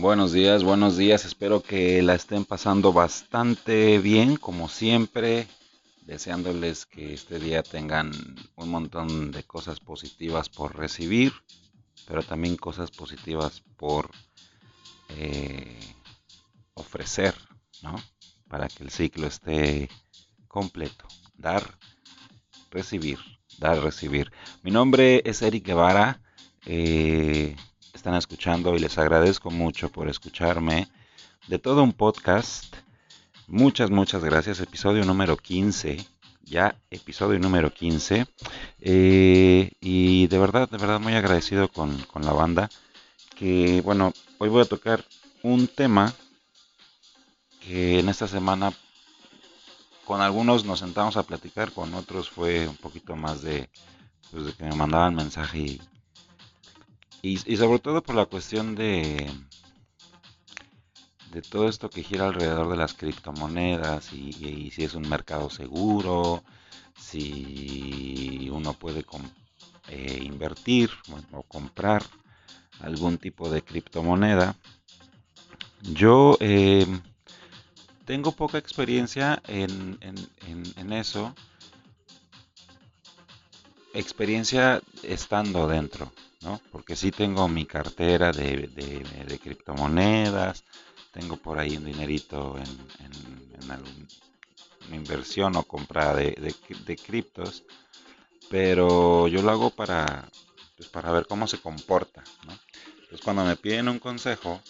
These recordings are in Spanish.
Buenos días, buenos días. Espero que la estén pasando bastante bien, como siempre. Deseándoles que este día tengan un montón de cosas positivas por recibir, pero también cosas positivas por eh, ofrecer, ¿no? Para que el ciclo esté completo. Dar, recibir, dar, recibir. Mi nombre es Eric Guevara. Eh, están escuchando y les agradezco mucho por escucharme de todo un podcast. Muchas, muchas gracias. Episodio número 15. Ya, episodio número 15. Eh, y de verdad, de verdad muy agradecido con, con la banda. Que bueno, hoy voy a tocar un tema que en esta semana con algunos nos sentamos a platicar, con otros fue un poquito más de, pues, de que me mandaban mensaje y, y, sobre todo por la cuestión de, de todo esto que gira alrededor de las criptomonedas y, si es un mercado seguro, si uno puede eh, invertir o comprar algún tipo de criptomoneda. Yo eh, tengo poca experiencia en, en eso. Experiencia estando dentro. ¿No? Porque sí tengo mi cartera de, de, criptomonedas, tengo por ahí un dinerito en, en, alguna inversión o compra de, de, criptos, pero yo lo hago para, pues para ver cómo se comporta, ¿no? Entonces cuando me piden un consejo,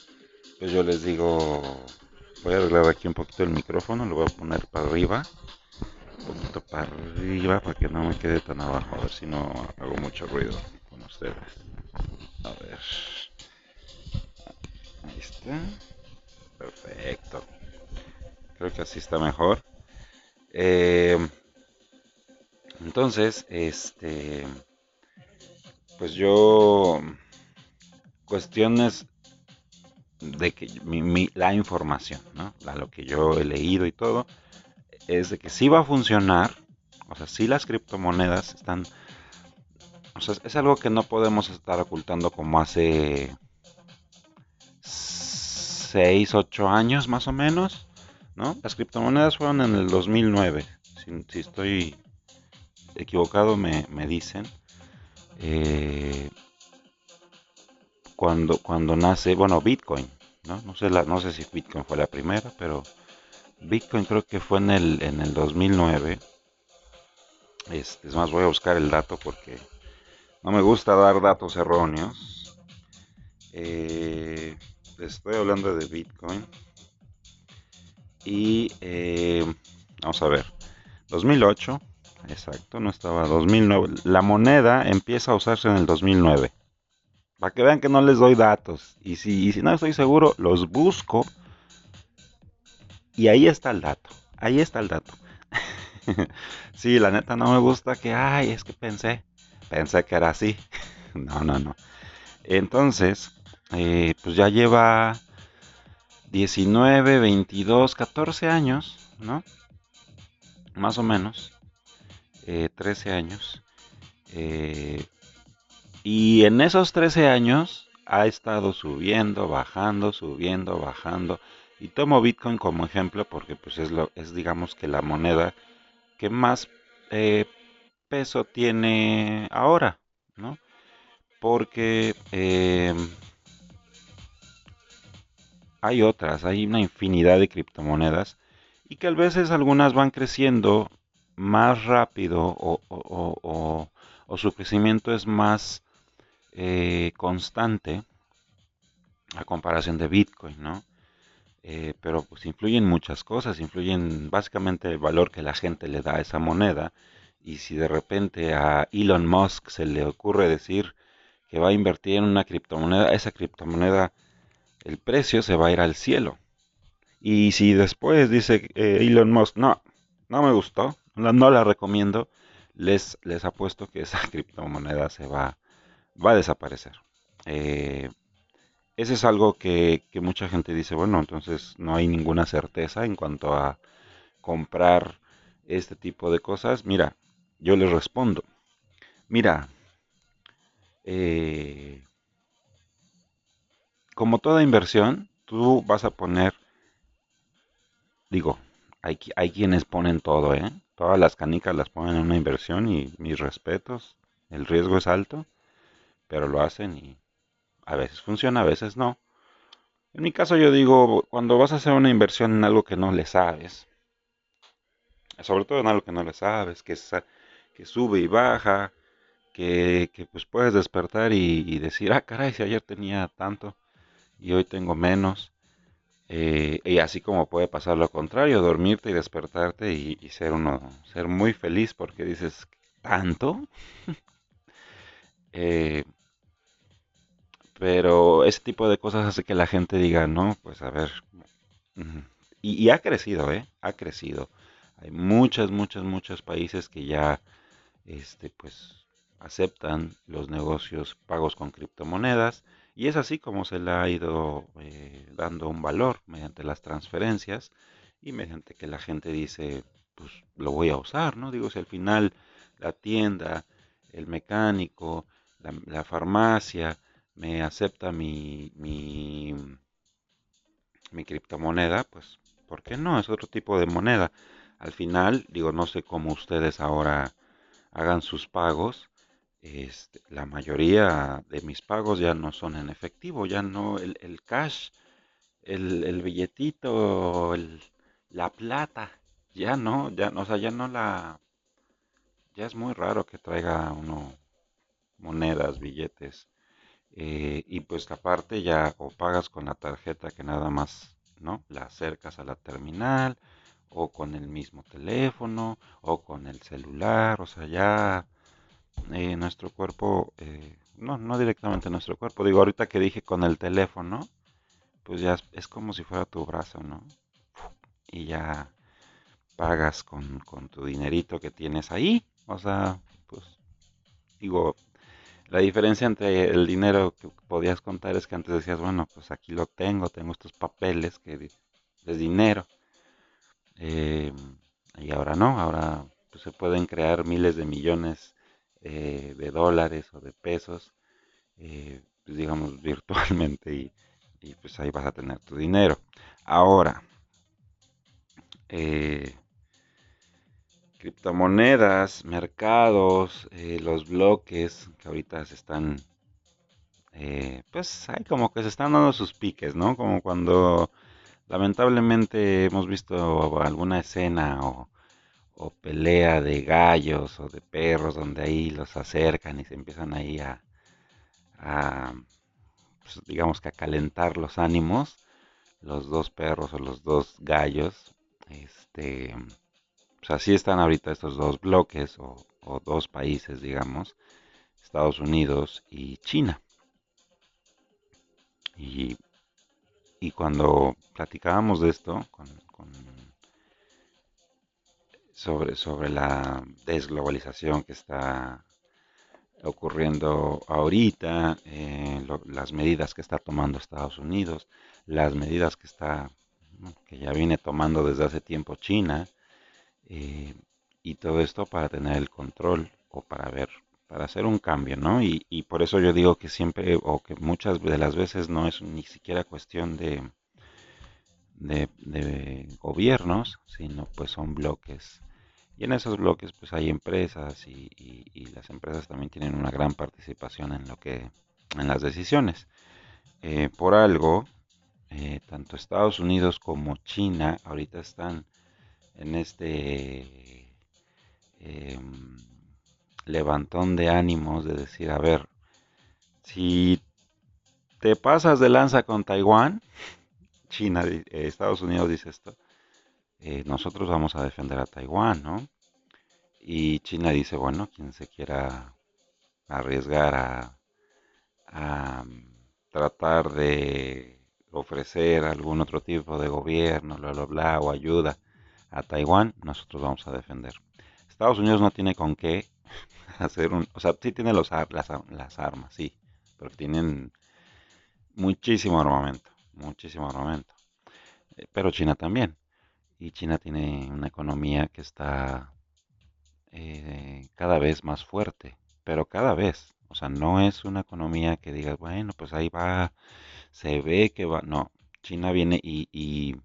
pues yo les digo, voy a arreglar aquí un poquito el micrófono, lo voy a poner para arriba, un poquito para arriba para que no me quede tan abajo, a ver si no hago mucho ruido A ver. Ahí está. Perfecto. Creo que así está mejor. Eh, entonces, este, pues yo, cuestiones de que la información, ¿no? lo que yo he leído y todo, es de que sí va a funcionar, o sea, sí las criptomonedas están es algo que no podemos estar ocultando como hace 6, 8 años más o menos, ¿no? Las criptomonedas fueron en el 2009, si, estoy equivocado me, dicen. Eh, cuando, cuando nace, bueno, Bitcoin, ¿no? No sé, la, no sé si Bitcoin fue la primera, pero Bitcoin creo que fue en el, en el 2009. Este, es más, voy a buscar el dato porque no me gusta dar datos erróneos. Eh, estoy hablando de Bitcoin. Y eh, vamos a ver. 2008. Exacto, no estaba 2009. La moneda empieza a usarse en el 2009. Para que vean que no les doy datos. Y si, y si no estoy seguro, los busco. Y ahí está el dato. Ahí está el dato. sí, la neta no me gusta que, ay, es que pensé pensé que era así. no, no, no. Entonces, eh, pues ya lleva 19, 22, 14 años, ¿no? Más o menos. 13 eh, años. Eh, y en esos 13 años ha estado subiendo, bajando, subiendo, bajando. Y tomo Bitcoin como ejemplo porque pues es, lo, es digamos que la moneda que más peso tiene ahora, ¿no? Porque eh, hay otras, hay una infinidad de criptomonedas y que a veces algunas van creciendo más rápido o, su crecimiento es más eh, constante a comparación de Bitcoin, ¿no? Eh, pero pues influyen muchas cosas, influyen básicamente el valor que la gente le da a esa moneda y si de repente a Elon Musk se le ocurre decir que va a invertir en una criptomoneda, esa criptomoneda, el precio se va a ir al cielo. Y si después dice eh, Elon Musk, no, no me gustó, no, la recomiendo, les, les apuesto que esa criptomoneda se va, va a desaparecer. Eh, ese es algo que, que, mucha gente dice, bueno, entonces no hay ninguna certeza en cuanto a comprar este tipo de cosas. Mira, yo les respondo, mira, eh, como toda inversión, tú vas a poner, digo, hay, hay quienes ponen todo, ¿eh? Todas las canicas las ponen en una inversión y mis respetos, el riesgo es alto, pero lo hacen y a veces funciona, a veces no. En mi caso yo digo, cuando vas a hacer una inversión en algo que no le sabes, sobre todo en algo que no le sabes, que, que sube y baja, que, pues puedes despertar y, decir, ah, caray, si ayer tenía tanto y hoy tengo menos. Eh, y así como puede pasar lo contrario, dormirte y despertarte y, ser uno, ser muy feliz porque dices, ¿tanto? Eh, pero ese tipo de cosas hace que la gente diga, no, pues a ver. Y, y ha crecido, ¿eh? Ha crecido. Hay muchos, muchos, muchos países que ya, este, pues, aceptan los negocios pagos con criptomonedas y es así como se le ha ido eh, dando un valor mediante las transferencias y mediante que la gente dice, pues lo voy a usar, ¿no? Digo, si al final la tienda, el mecánico, la, farmacia me acepta mi, mi, mi criptomoneda, pues, ¿por qué no? Es otro tipo de moneda. Al final, digo, no sé cómo ustedes ahora hagan sus pagos. Este, la mayoría de mis pagos ya no son en efectivo, ya no el, cash, el, el billetito, el, la plata, ya no, ya, o sea, ya no la, ya es muy raro que traiga uno monedas, billetes, eh, y pues aparte ya o pagas con la tarjeta que nada más, ¿no? La acercas a la terminal, o con el mismo teléfono o con el celular, o sea, ya eh, nuestro cuerpo, eh, no, no directamente nuestro cuerpo, digo ahorita que dije con el teléfono, pues ya es, como si fuera tu brazo, ¿no? Y ya pagas con, con tu dinerito que tienes ahí, o sea, pues digo, la diferencia entre el dinero que podías contar es que antes decías, bueno, pues aquí lo tengo, tengo estos papeles que es dinero. Eh, y ahora no, ahora pues, se pueden crear miles de millones eh, de dólares o de pesos, eh, pues, digamos, virtualmente y, pues ahí vas a tener tu dinero. Ahora, criptomonedas, mercados, los bloques que ahorita se están, pues hay como que se están dando sus piques, ¿no? Como cuando Lamentablemente hemos visto alguna escena o, pelea de gallos o de perros donde ahí los acercan y se empiezan ahí a, pues, digamos que a calentar los ánimos, los dos perros o los dos gallos, este, pues así están ahorita estos dos bloques o, o dos países, digamos, Estados Unidos y China. Y y cuando platicábamos de esto, sobre, sobre la desglobalización que está ocurriendo ahorita, eh, las medidas que está tomando Estados Unidos, las medidas que está que ya viene tomando desde hace tiempo China, eh, y todo esto para tener el control o para ver para hacer un cambio, ¿no? Y, por eso yo digo que siempre, o que muchas de las veces no es ni siquiera cuestión de, de, gobiernos, sino pues son bloques. Y en esos bloques pues hay empresas y, las empresas también tienen una gran participación en lo que, en las decisiones. Eh, por algo, eh, tanto Estados Unidos como China ahorita están en este em, levantón de ánimos de decir, a ver, si te pasas de lanza con Taiwán, China, eh, Estados Unidos dice esto, eh, nosotros vamos a defender a Taiwán, ¿no? Y China dice, bueno, quien se quiera arriesgar a, a tratar de ofrecer algún otro tipo de gobierno, bla, bla, bla, o ayuda a Taiwán, nosotros vamos a defender. Estados Unidos no tiene con qué hacer un... O sea, sí tiene los, las, las armas, sí, pero tienen muchísimo armamento, muchísimo armamento. Eh, pero China también. Y China tiene una economía que está eh, cada vez más fuerte, pero cada vez. O sea, no es una economía que digas, bueno, pues ahí va, se ve que va. No, China viene y, y,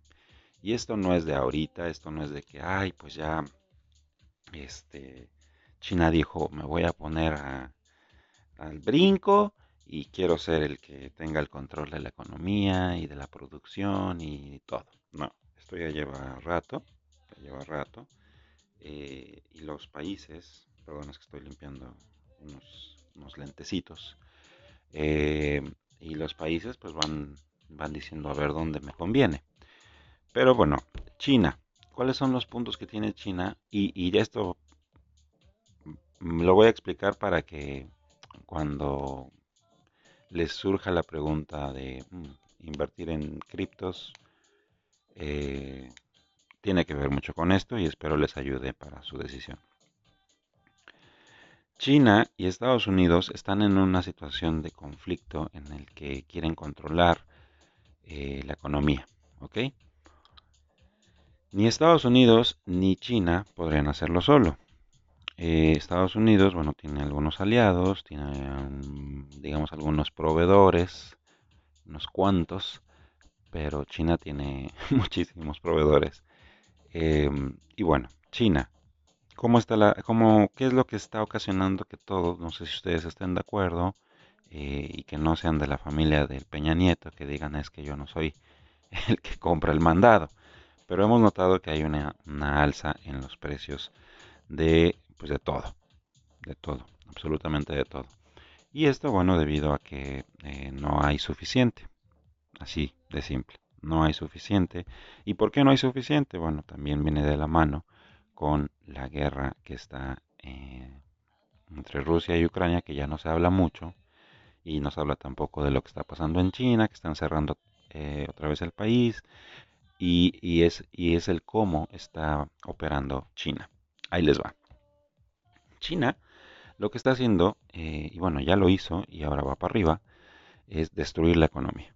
y esto no es de ahorita, esto no es de que, ay, pues ya, este, China dijo, me voy a poner al brinco y quiero ser el que tenga el control de la economía y de la producción y todo. No, esto ya lleva rato, ya lleva rato. Eh, y los países, perdón, es que estoy limpiando unos, lentecitos, eh, y los países pues van, van diciendo a ver dónde me conviene. Pero bueno, China, ¿cuáles son los puntos que tiene China? Y, y esto lo voy a explicar para que cuando les surja la pregunta de mm, invertir en criptos, eh, tiene que ver mucho con esto y espero les ayude para su decisión. China y Estados Unidos están en una situación de conflicto en el que quieren controlar eh, la economía, ¿ok? Ni Estados Unidos ni China podrían hacerlo solo. Eh, Estados Unidos, bueno, tiene algunos aliados, tiene, digamos, algunos proveedores, unos cuantos, pero China tiene muchísimos proveedores. Em, y bueno, China, ¿cómo está la, cómo, qué es lo que está ocasionando que todos, no sé si ustedes estén de acuerdo, eh, y que no sean de la familia del Peña Nieto, que digan es que yo no soy el que compra el mandado, pero hemos notado que hay una alza en los precios de pues de todo, de todo, absolutamente de todo. Y esto, bueno, debido a que eh, no hay suficiente, así de simple, no hay suficiente. ¿Y por qué no hay suficiente? Bueno, también viene de la mano con la guerra que está eh, entre Rusia y Ucrania, que ya no se habla mucho, y no se habla tampoco de lo que está pasando en China, que están cerrando eh, otra vez el país, y, y, es, y es el cómo está operando China. Ahí les va. China lo que está haciendo, eh, y bueno, ya lo hizo y ahora va para arriba, es destruir la economía.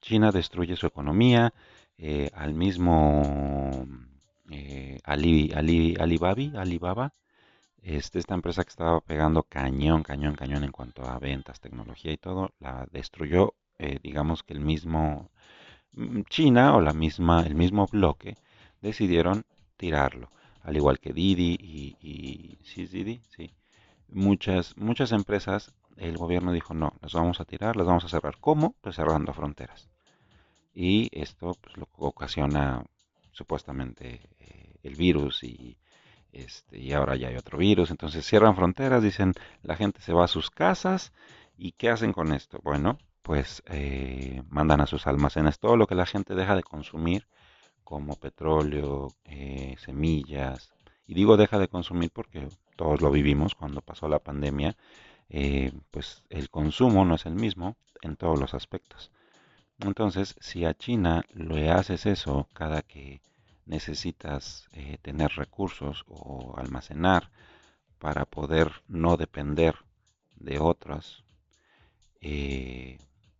China destruye su economía eh, al mismo eh, Alibaba, Alibaba este, esta empresa que estaba pegando cañón, cañón, cañón en cuanto a ventas, tecnología y todo, la destruyó, digamos que el mismo mm, China o la misma, el mismo bloque decidieron tirarlo al igual que Didi y, sí, Didi, sí. Muchas, muchas empresas, el gobierno dijo, no, las vamos a tirar, las vamos a cerrar. ¿Cómo? Pues cerrando fronteras. Y esto pues, ocasiona supuestamente eh, el virus y, este, y ahora ya hay otro virus. Entonces cierran fronteras, dicen, la gente se va a sus casas y ¿qué hacen con esto? Bueno, pues eh, mandan a sus almacenes todo lo que la gente deja de consumir como petróleo, eh, semillas. Y digo deja de consumir porque todos lo vivimos cuando pasó la pandemia. Eh, pues el consumo no es el mismo en todos los aspectos. Entonces, si a China le haces eso cada que necesitas eh, tener recursos o almacenar para poder no depender de otras,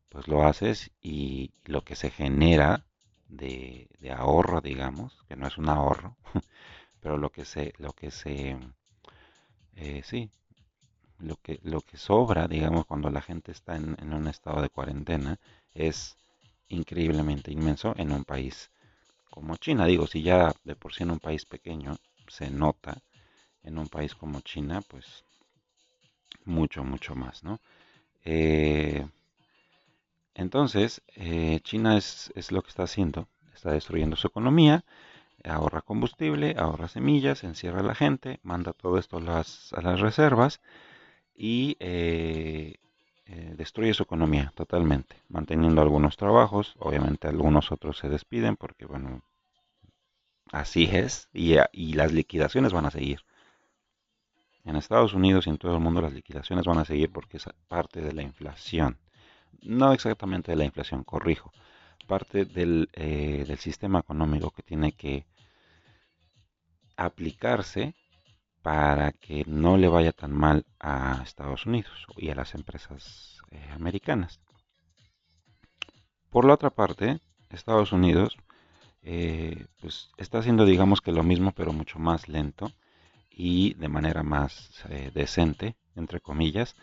pues lo haces y lo que se genera de, ahorro, digamos, que no es un ahorro, pero lo que se, lo que se, eh, sí, lo que, lo que sobra, digamos, cuando la gente está en, en, un estado de cuarentena es increíblemente inmenso en un país como China. Digo, si ya de por sí en un país pequeño se nota, en un país como China, pues mucho, mucho más, ¿no? Eh, entonces, eh, China es, lo que está haciendo, está destruyendo su economía, ahorra combustible, ahorra semillas, encierra a la gente, manda todo esto a las, reservas y eh, eh, destruye su economía totalmente, manteniendo algunos trabajos, obviamente algunos otros se despiden porque, bueno, así es, y las liquidaciones van a seguir. En Estados Unidos y en todo el mundo las liquidaciones van a seguir porque es parte de la inflación no exactamente de la inflación, corrijo, parte del, eh, del sistema económico que tiene que aplicarse para que no le vaya tan mal a Estados Unidos y a las empresas eh, americanas. Por la otra parte, Estados Unidos eh, pues está haciendo digamos que lo mismo pero mucho más lento y de manera más decente, entre comillas,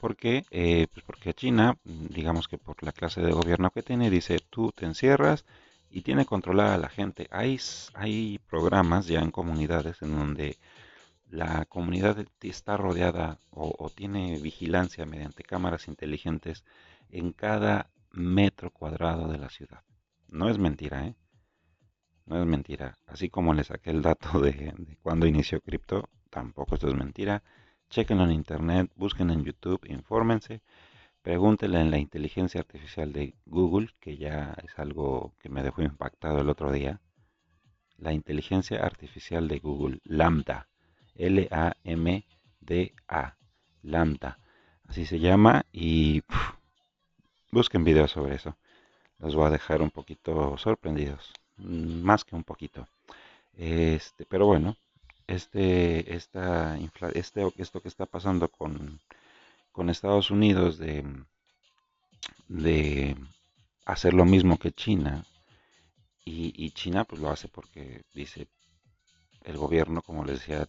¿Por qué? Eh, pues porque China, digamos que por la clase de gobierno que tiene, dice tú te encierras y tiene controlada a la gente. Hay, hay programas ya en comunidades en donde la comunidad está rodeada o, tiene vigilancia mediante cámaras inteligentes en cada metro cuadrado de la ciudad. No es mentira, ¿eh? No es mentira. Así como le saqué el dato de, de cuando inició cripto, tampoco esto es mentira. Chequenlo en internet, busquen en YouTube, infórmense, pregúntenle en la inteligencia artificial de Google, que ya es algo que me dejó impactado el otro día. La inteligencia artificial de Google, Lambda, L-A-M-D-A, Lambda, así se llama, y busquen videos sobre eso. Los voy a dejar un poquito sorprendidos, mm, más que un poquito. Este, pero bueno, este, esta este, esto que está pasando con, con Estados Unidos de, de hacer lo mismo que China, y, China pues lo hace porque dice el gobierno, como les decía,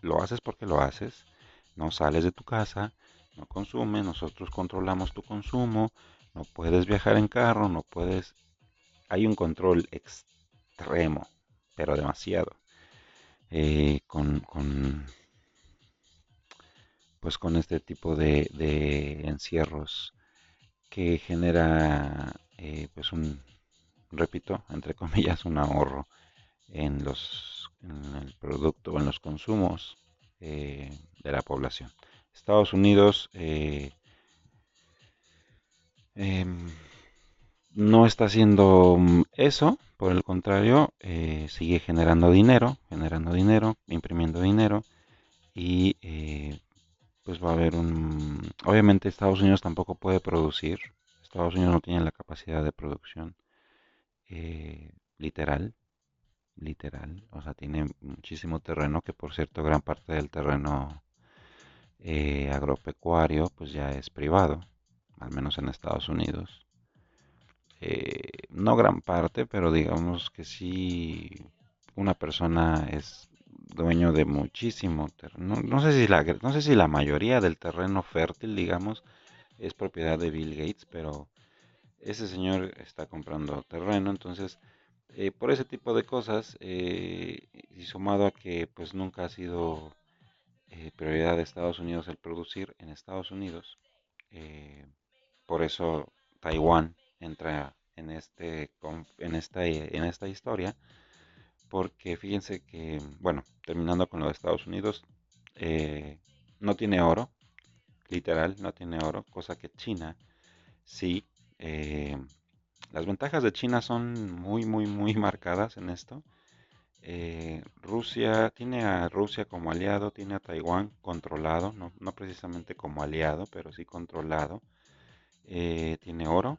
lo haces porque lo haces, no sales de tu casa, no consumes, nosotros controlamos tu consumo, no puedes viajar en carro, no puedes... Hay un control extremo, pero demasiado. Eh, con, pues con este tipo de, encierros que genera eh, pues un repito entre comillas un ahorro en los en el producto en los consumos eh, de la población. Estados Unidos em, no está haciendo eso por el contrario, eh, sigue generando dinero, generando dinero, imprimiendo dinero y eh, pues va a haber un... Obviamente Estados Unidos tampoco puede producir, Estados Unidos no tiene la capacidad de producción eh, literal, literal, o sea, tiene muchísimo terreno, que por cierto gran parte del terreno agropecuario pues ya es privado, al menos en Estados Unidos. Eh, no gran parte, pero digamos que sí una persona es dueño de muchísimo terreno. No, sé si la, no sé si la mayoría del terreno fértil, digamos, es propiedad de Bill Gates, pero ese señor está comprando terreno, entonces eh, por ese tipo de cosas eh, y sumado a que pues nunca ha sido prioridad de Estados Unidos el producir en Estados Unidos, por eso Taiwán entra en, este, en, esta, en esta historia, porque fíjense que, bueno, terminando con lo de Estados Unidos, eh, no tiene oro, literal, no tiene oro, cosa que China sí. Eh, las ventajas de China son muy, muy, muy marcadas en esto. Eh, Rusia tiene a Rusia como aliado, tiene a Taiwán controlado, no, no precisamente como aliado, pero sí controlado. tiene oro,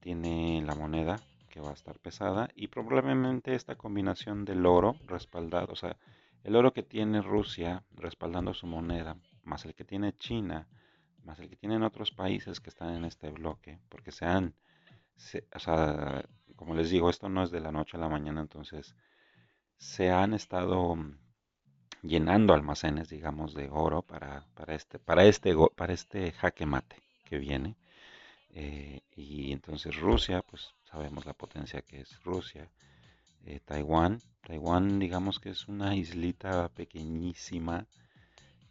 tiene la moneda que va a estar pesada y probablemente esta combinación del oro respaldado, o sea, el oro que tiene Rusia respaldando su moneda, más el que tiene China, más el que tienen otros países que están en este bloque, porque se han, o sea, como les digo, esto no es de la noche a la mañana, entonces se han estado llenando almacenes, digamos, de oro para, para este, para este, para este jaque mate que viene. Eh, y entonces Rusia, pues sabemos la potencia que es Rusia. Eh, Taiwán, Taiwán digamos que es una islita pequeñísima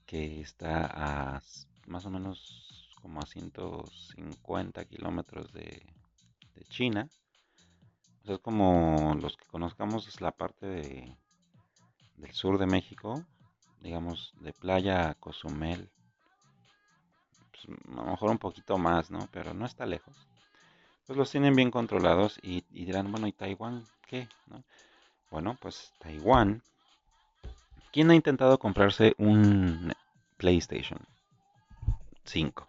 que está a más o menos como a 150 kilómetros de, China. es como los que conozcamos es la parte de, del sur de México, digamos de playa a Cozumel, pues, a lo mejor un poquito más, ¿no? Pero no está lejos. Pues los tienen bien controlados y, dirán, bueno, ¿y Taiwán qué? Bueno, pues Taiwán. ¿Quién ha intentado comprarse un PlayStation 5?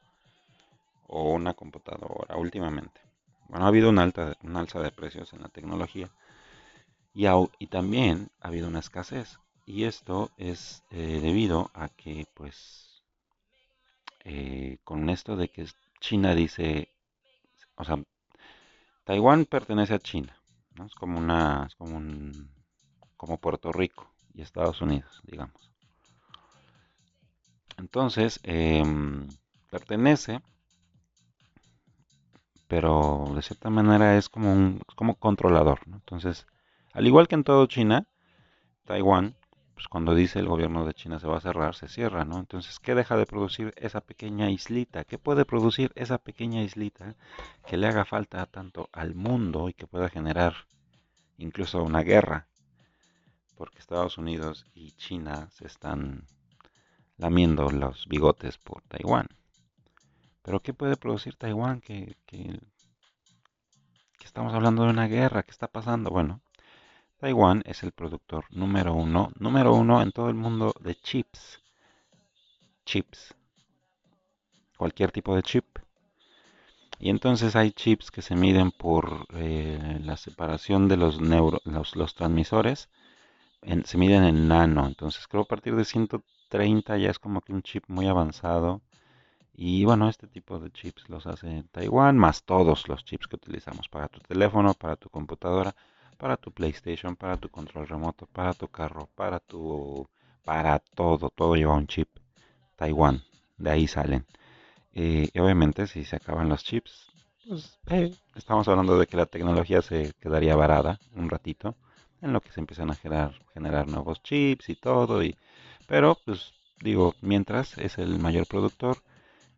O una computadora últimamente. Bueno, ha habido una, alta, alza de precios en la tecnología. Y, y también ha habido una escasez. Y esto es eh, debido a que, pues, eh, con esto de que China dice, o sea, Taiwán pertenece a China, ¿no? es como una, es como un, como Puerto Rico y Estados Unidos, digamos. Entonces, em, pertenece, pero de cierta manera es como un como controlador. Entonces, al igual que en todo China, Taiwán, pues cuando dice el gobierno de China se va a cerrar, se cierra, ¿no? Entonces, ¿qué deja de producir esa pequeña islita? ¿Qué puede producir esa pequeña islita que le haga falta tanto al mundo y que pueda generar incluso una guerra? Porque Estados Unidos y China se están lamiendo los bigotes por Taiwán. Pero ¿qué puede producir Taiwán? Que, que, estamos hablando de una guerra, ¿qué está pasando? Bueno, Taiwán es el productor número uno, número uno en todo el mundo de chips. Chips. Cualquier tipo de chip. Y entonces hay chips que se miden por eh, la separación de los, neuro, los, transmisores. se miden en nano. Entonces creo a partir de 130 ya es como que un chip muy avanzado. Y bueno, este tipo de chips los hace en Taiwán, más todos los chips que utilizamos para tu teléfono, para tu computadora, para tu PlayStation, para tu control remoto, para tu carro, para tu... para todo, todo lleva un chip. Taiwán, de ahí salen. Eh, y obviamente si se acaban los chips, pues eh, estamos hablando de que la tecnología se quedaría varada un ratito, en lo que se empiezan a generar, nuevos chips y todo. Y, pero pues digo, mientras es el mayor productor,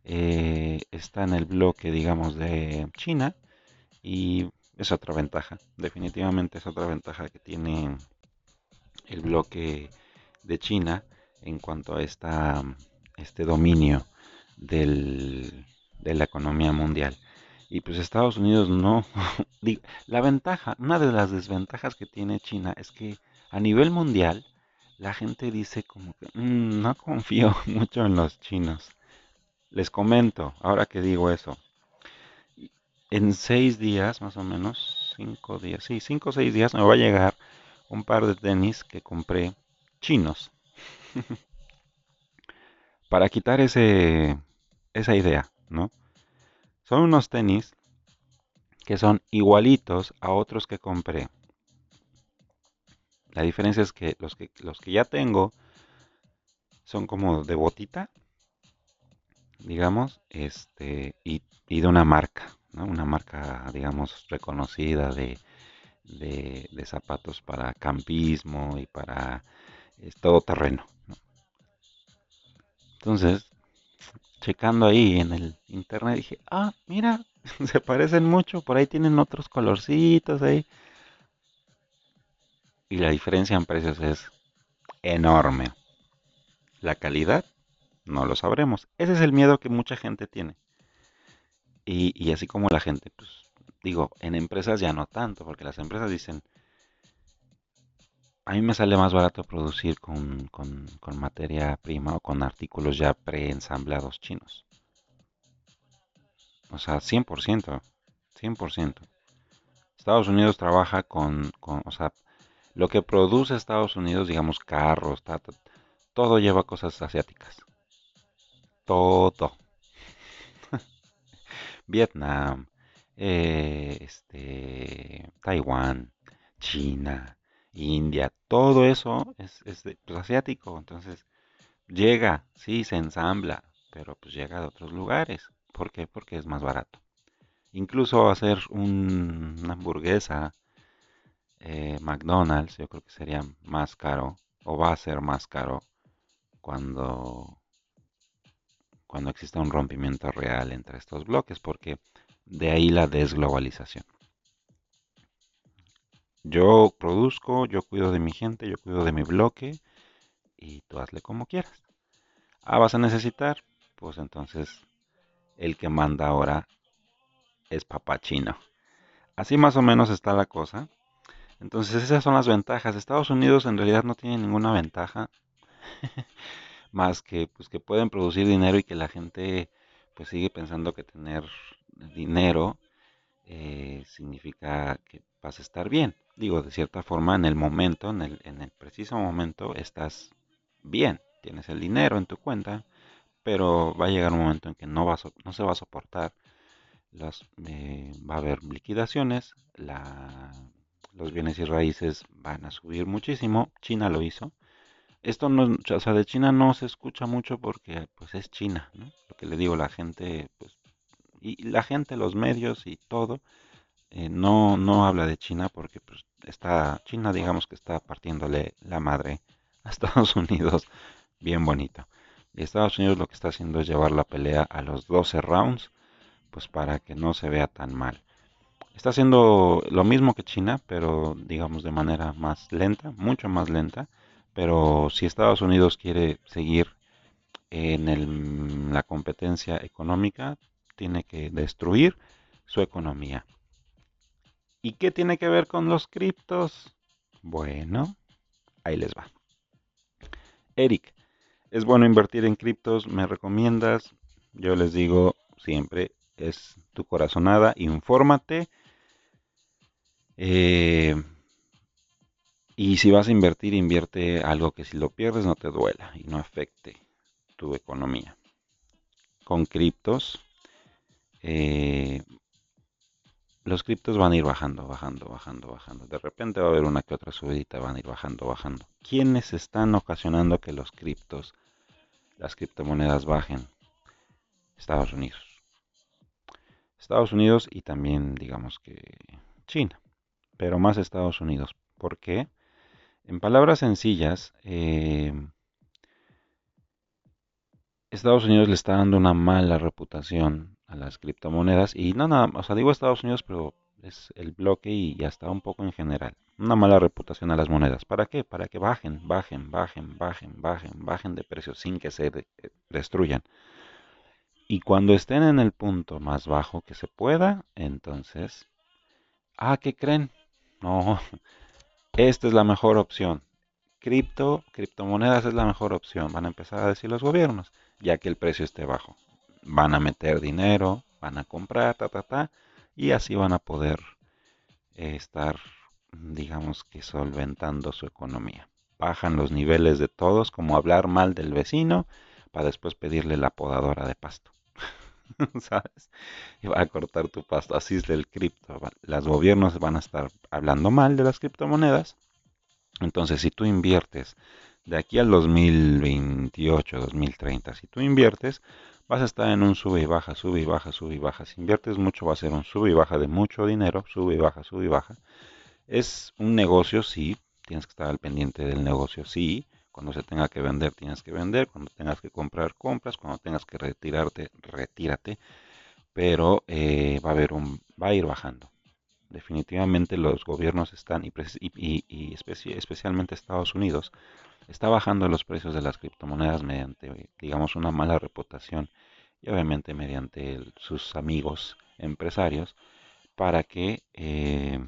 eh, está en el bloque, digamos, de China y es otra ventaja, definitivamente es otra ventaja que tiene el bloque de China en cuanto a esta, este dominio del, de la economía mundial. Y pues Estados Unidos no. la ventaja, una de las desventajas que tiene China es que a nivel mundial la gente dice como que mm, no confío mucho en los chinos. Les comento, ahora que digo eso, en seis días, más o menos, cinco días, sí, cinco o seis días, me va a llegar un par de tenis que compré chinos. Para quitar ese, esa idea, ¿no? Son unos tenis que son igualitos a otros que compré. La diferencia es que los que, los que ya tengo son como de botita digamos, este, y, de una marca, una marca, digamos, reconocida de, de, zapatos para campismo y para todo terreno. Entonces, checando ahí en el internet, dije, ah, mira, se parecen mucho, por ahí tienen otros colorcitos ahí. Y la diferencia en precios es enorme. La calidad no lo sabremos. Ese es el miedo que mucha gente tiene. Y, así como la gente, pues digo, en empresas ya no tanto, porque las empresas dicen, a mí me sale más barato producir con, con materia prima o con artículos ya preensamblados chinos. O sea, 100%, 100%. Estados Unidos trabaja con, con, o sea, lo que produce Estados Unidos, digamos carros, todo lleva cosas asiáticas todo. Vietnam, eh, este, Taiwán, China, India, todo eso es, pues, asiático. Entonces llega, sí, se ensambla, pero pues llega de otros lugares. ¿Por qué? Porque es más barato. Incluso hacer una hamburguesa eh, McDonald's, yo creo que sería más caro, o va a ser más caro cuando cuando exista un rompimiento real entre estos bloques, porque de ahí la desglobalización. Yo produzco, yo cuido de mi gente, yo cuido de mi bloque y tú hazle como quieras. Ah, vas a necesitar, pues entonces el que manda ahora es papá chino. Así más o menos está la cosa. Entonces esas son las ventajas. Estados Unidos en realidad no tiene ninguna ventaja. más que pues que pueden producir dinero y que la gente pues sigue pensando que tener dinero eh, significa que vas a estar bien. Digo, de cierta forma, en el momento, en el, en el preciso momento, estás bien, tienes el dinero en tu cuenta, pero va a llegar un momento en que no, va no se va a soportar. Las, eh, va a haber liquidaciones, la, los bienes y raíces van a subir muchísimo. China lo hizo esto no, o sea, de China no se escucha mucho porque pues es China, ¿no? Lo que le digo, la gente, pues, y la gente, los medios y todo, eh, no, no habla de China porque pues, está, China digamos que está partiéndole la madre a Estados Unidos bien bonito. Y Estados Unidos lo que está haciendo es llevar la pelea a los 12 rounds, pues para que no se vea tan mal. Está haciendo lo mismo que China, pero digamos de manera más lenta, mucho más lenta. Pero si Estados Unidos quiere seguir en la competencia económica, tiene que destruir su economía. ¿Y qué tiene que ver con los criptos? Bueno, ahí les va. Eric, ¿es bueno invertir en criptos? ¿Me recomiendas? Yo les digo siempre, es tu corazonada, infórmate. Eh, y si vas a invertir, invierte algo que si lo pierdes no te duela y no afecte tu economía. Con criptos, eh, los criptos van a ir bajando, bajando, bajando, bajando. De repente va a haber una que otra subidita, van a ir bajando, bajando. ¿Quiénes están ocasionando que los criptos, las criptomonedas bajen? Estados Unidos. Estados Unidos y también digamos que China, pero más Estados Unidos. ¿Por qué? En palabras sencillas, eh, Estados Unidos le está dando una mala reputación a las criptomonedas y no nada, o sea, digo Estados Unidos, pero es el bloque y ya está un poco en general. Una mala reputación a las monedas. ¿Para qué? Para que bajen, bajen, bajen, bajen, bajen, bajen de precio sin que se destruyan. Y cuando estén en el punto más bajo que se pueda, entonces, ah, ¿qué creen? No, esta es la mejor opción. Cripto, criptomonedas es la mejor opción. Van a empezar a decir los gobiernos, ya que el precio esté bajo. Van a meter dinero, van a comprar, ta, ta, ta, y así van a poder eh, estar, digamos que solventando su economía. Bajan los niveles de todos, como hablar mal del vecino, para después pedirle la podadora de pasto. ¿Sabes? Y va a cortar tu pasto. Así es del cripto. Los gobiernos van a estar hablando mal de las criptomonedas. Entonces, si tú inviertes de aquí al 2028, 2030, si tú inviertes, vas a estar en un sube y baja, sube y baja, sube y baja. Si inviertes mucho, va a ser un sube y baja de mucho dinero, sube y baja, sube y baja. Es un negocio, sí, tienes que estar al pendiente del negocio, sí. Cuando se tenga que vender, tienes que vender. Cuando tengas que comprar, compras. Cuando tengas que retirarte, retírate. Pero eh, va a haber un, va a ir bajando. Definitivamente los gobiernos están, y, especialmente Estados Unidos, está bajando los precios de las criptomonedas mediante, digamos, una mala reputación y obviamente mediante sus amigos empresarios para que eh,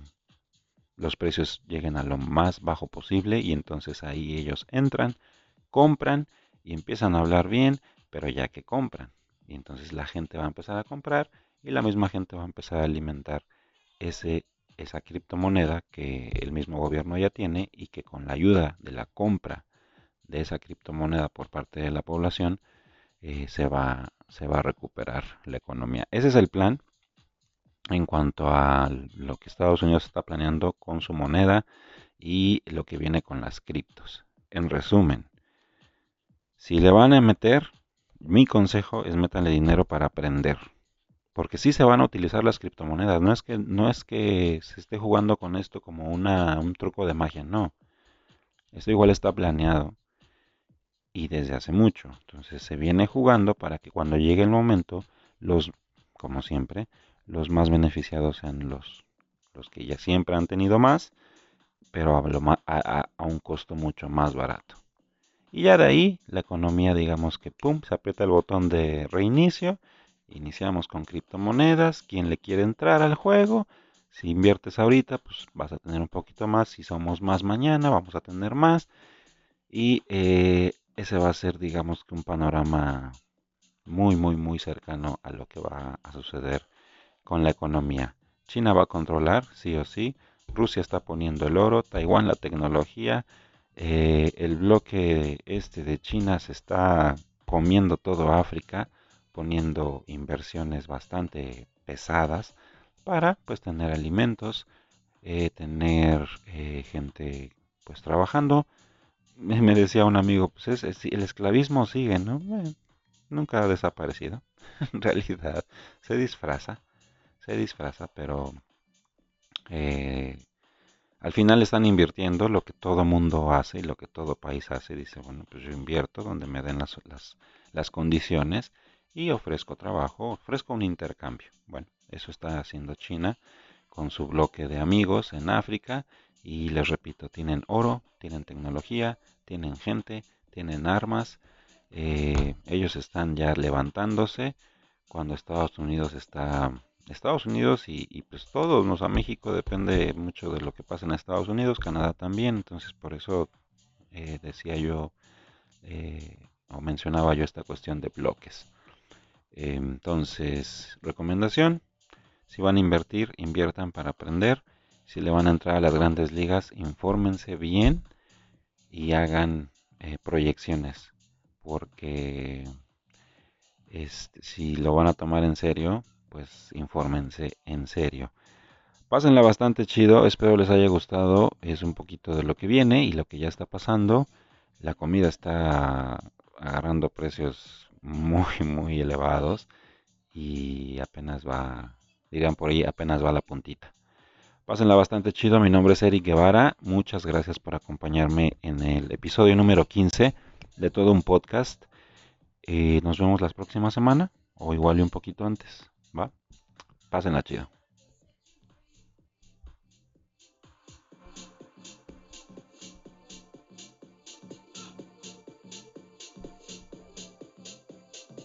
los precios lleguen a lo más bajo posible y entonces ahí ellos entran, compran y empiezan a hablar bien, pero ya que compran. Y entonces la gente va a empezar a comprar y la misma gente va a empezar a alimentar ese, esa criptomoneda que el mismo gobierno ya tiene y que con la ayuda de la compra de esa criptomoneda por parte de la población eh, se, va, se va a recuperar la economía. Ese es el plan en cuanto a lo que Estados Unidos está planeando con su moneda y lo que viene con las criptos. En resumen, si le van a meter, mi consejo es métanle dinero para aprender. Porque sí se van a utilizar las criptomonedas. No es que, no es que se esté jugando con esto como una, un truco de magia, no. Esto igual está planeado. Y desde hace mucho. Entonces se viene jugando para que cuando llegue el momento, los, como siempre, los más beneficiados sean los, los que ya siempre han tenido más, pero a, un costo mucho más barato. Y ya de ahí la economía, digamos que pum, se aprieta el botón de reinicio, iniciamos con criptomonedas, quien le quiere entrar al juego, si inviertes ahorita, pues vas a tener un poquito más, si somos más mañana, vamos a tener más, y eh, ese va a ser, digamos que un panorama muy, muy, muy cercano a lo que va a suceder con la economía. China va a controlar, sí o sí. Rusia está poniendo el oro, Taiwán la tecnología. Eh, el bloque este de China se está comiendo todo África, poniendo inversiones bastante pesadas para pues tener alimentos, eh, tener eh, gente pues trabajando. Me decía un amigo, pues el esclavismo sigue, ¿no? nunca ha desaparecido. en realidad se disfraza, se disfraza, pero eh, al final están invirtiendo lo que todo mundo hace y lo que todo país hace. Dice, bueno, pues yo invierto donde me den las, las, condiciones y ofrezco trabajo, ofrezco un intercambio. Bueno, eso está haciendo China con su bloque de amigos en África y les repito, tienen oro, tienen tecnología, tienen gente, tienen armas. Eh, ellos están ya levantándose cuando Estados Unidos está Estados Unidos y, pues todos, nos a México depende mucho de lo que pasa en Estados Unidos, Canadá también, entonces por eso eh, decía yo eh, o mencionaba yo esta cuestión de bloques. entonces, recomendación, si van a invertir, inviertan para aprender. Si le van a entrar a las grandes ligas, infórmense bien y hagan eh, proyecciones. Porque este, si lo van a tomar en serio, pues infórmense en serio. Pásenla bastante chido, espero les haya gustado. Es un poquito de lo que viene y lo que ya está pasando. La comida está agarrando precios muy, muy elevados y apenas va digan por ahí, apenas va la puntita. Pásenla bastante chido, mi nombre es Eric Guevara, muchas gracias por acompañarme en el episodio número 15 de todo un podcast. y nos vemos la próxima semana o igual y un poquito antes, ¿va? Pásenla chido.